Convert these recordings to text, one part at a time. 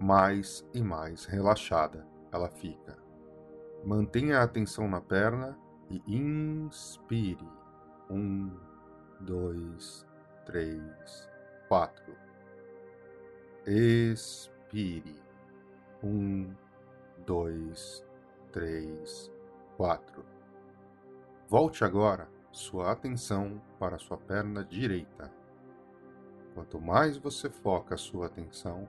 mais e mais relaxada ela fica. Mantenha a atenção na perna e inspire. Um, dois, três, quatro. Expire. Um, dois, três, quatro. Volte agora sua atenção para sua perna direita. Quanto mais você foca a sua atenção,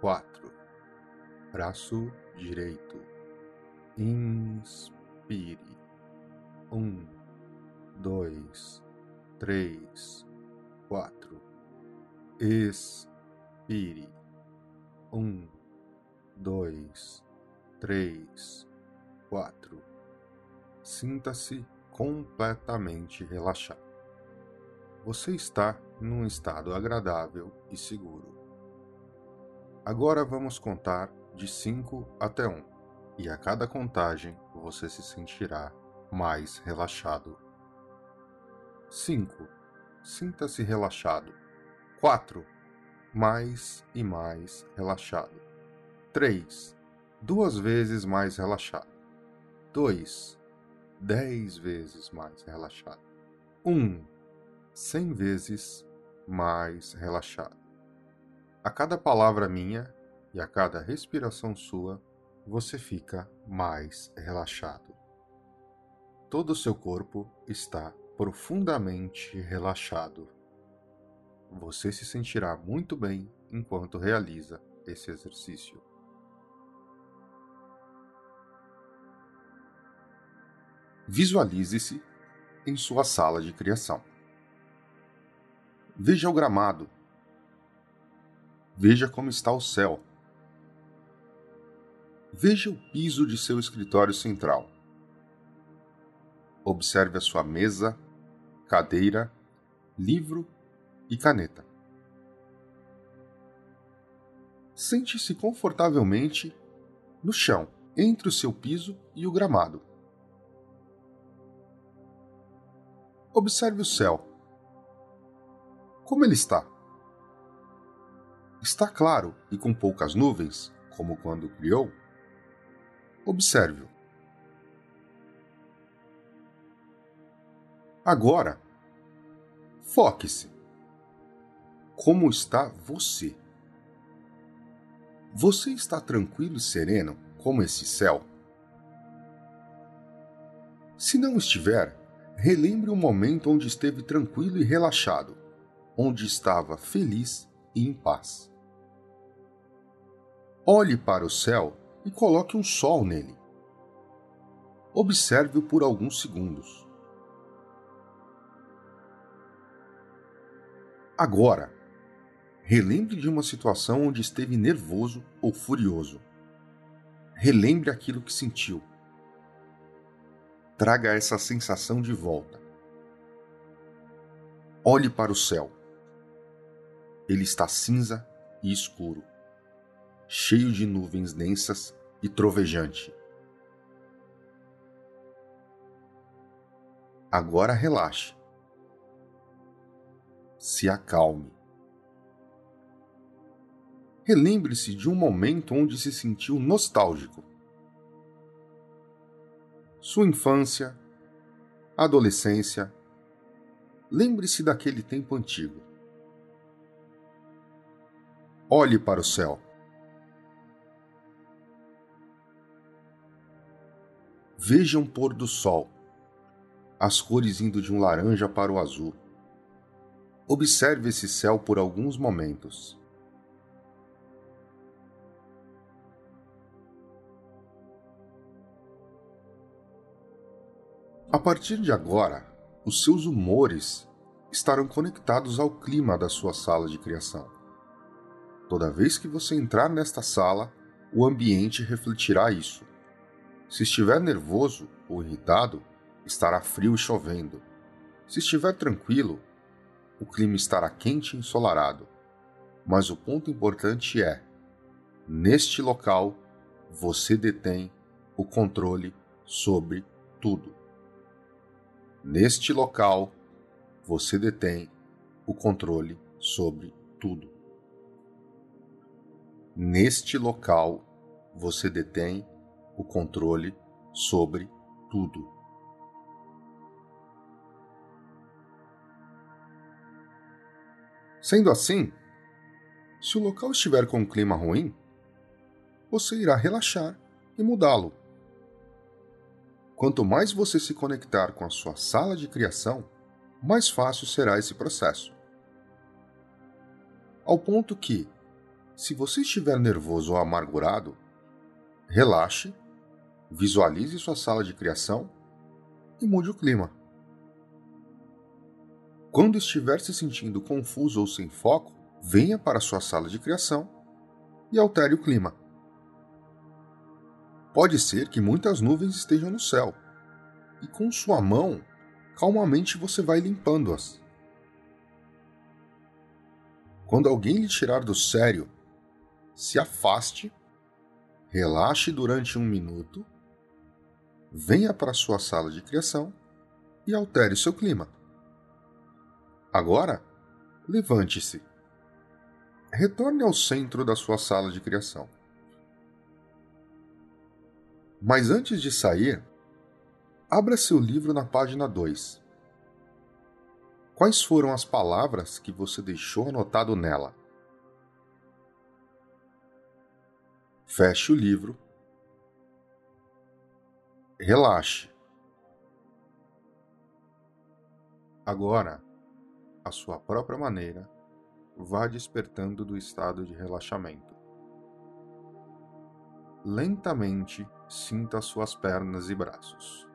quatro braço direito. Inspire. Um, dois, três, quatro. Expire. Um, dois, três, quatro. Sinta-se completamente relaxado. Você está num estado agradável e seguro. Agora vamos contar de 5 até 1, um, e a cada contagem você se sentirá mais relaxado. 5. Sinta-se relaxado. 4. Mais e mais relaxado. 3. Duas vezes mais relaxado. 2. Dez vezes mais relaxado. 1. Um, cem vezes mais relaxado. A cada palavra minha e a cada respiração sua, você fica mais relaxado. Todo o seu corpo está profundamente relaxado. Você se sentirá muito bem enquanto realiza esse exercício. Visualize-se em sua sala de criação. Veja o gramado. Veja como está o céu. Veja o piso de seu escritório central. Observe a sua mesa, cadeira, livro e caneta. Sente-se confortavelmente no chão, entre o seu piso e o gramado. Observe o céu. Como ele está? Está claro e com poucas nuvens, como quando criou? Observe-o. Agora, foque-se como está você? Você está tranquilo e sereno como esse céu? Se não estiver, relembre o momento onde esteve tranquilo e relaxado, onde estava feliz em paz. Olhe para o céu e coloque um sol nele. Observe-o por alguns segundos. Agora, Relembre de uma situação onde esteve nervoso ou furioso. Relembre aquilo que sentiu. Traga essa sensação de volta. Olhe para o céu. Ele está cinza e escuro, cheio de nuvens densas e trovejante. Agora relaxe. Se acalme. Relembre-se de um momento onde se sentiu nostálgico. Sua infância, adolescência. Lembre-se daquele tempo antigo. Olhe para o céu. Veja um pôr do sol, as cores indo de um laranja para o azul. Observe esse céu por alguns momentos. A partir de agora, os seus humores estarão conectados ao clima da sua sala de criação. Toda vez que você entrar nesta sala, o ambiente refletirá isso. Se estiver nervoso ou irritado, estará frio e chovendo. Se estiver tranquilo, o clima estará quente e ensolarado. Mas o ponto importante é: neste local, você detém o controle sobre tudo. Neste local, você detém o controle sobre tudo. Neste local, você detém o controle sobre tudo. Sendo assim, se o local estiver com um clima ruim, você irá relaxar e mudá-lo Quanto mais você se conectar com a sua sala de criação, mais fácil será esse processo. Ao ponto que, se você estiver nervoso ou amargurado, relaxe, visualize sua sala de criação e mude o clima. Quando estiver se sentindo confuso ou sem foco, venha para sua sala de criação e altere o clima. Pode ser que muitas nuvens estejam no céu, e com sua mão, calmamente você vai limpando-as. Quando alguém lhe tirar do sério, se afaste, relaxe durante um minuto, venha para sua sala de criação e altere seu clima. Agora, levante-se. Retorne ao centro da sua sala de criação. Mas antes de sair, abra seu livro na página 2. Quais foram as palavras que você deixou anotado nela? Feche o livro. Relaxe. Agora, à sua própria maneira, vá despertando do estado de relaxamento. Lentamente sinta suas pernas e braços.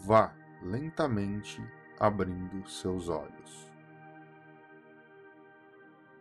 Vá lentamente abrindo seus olhos.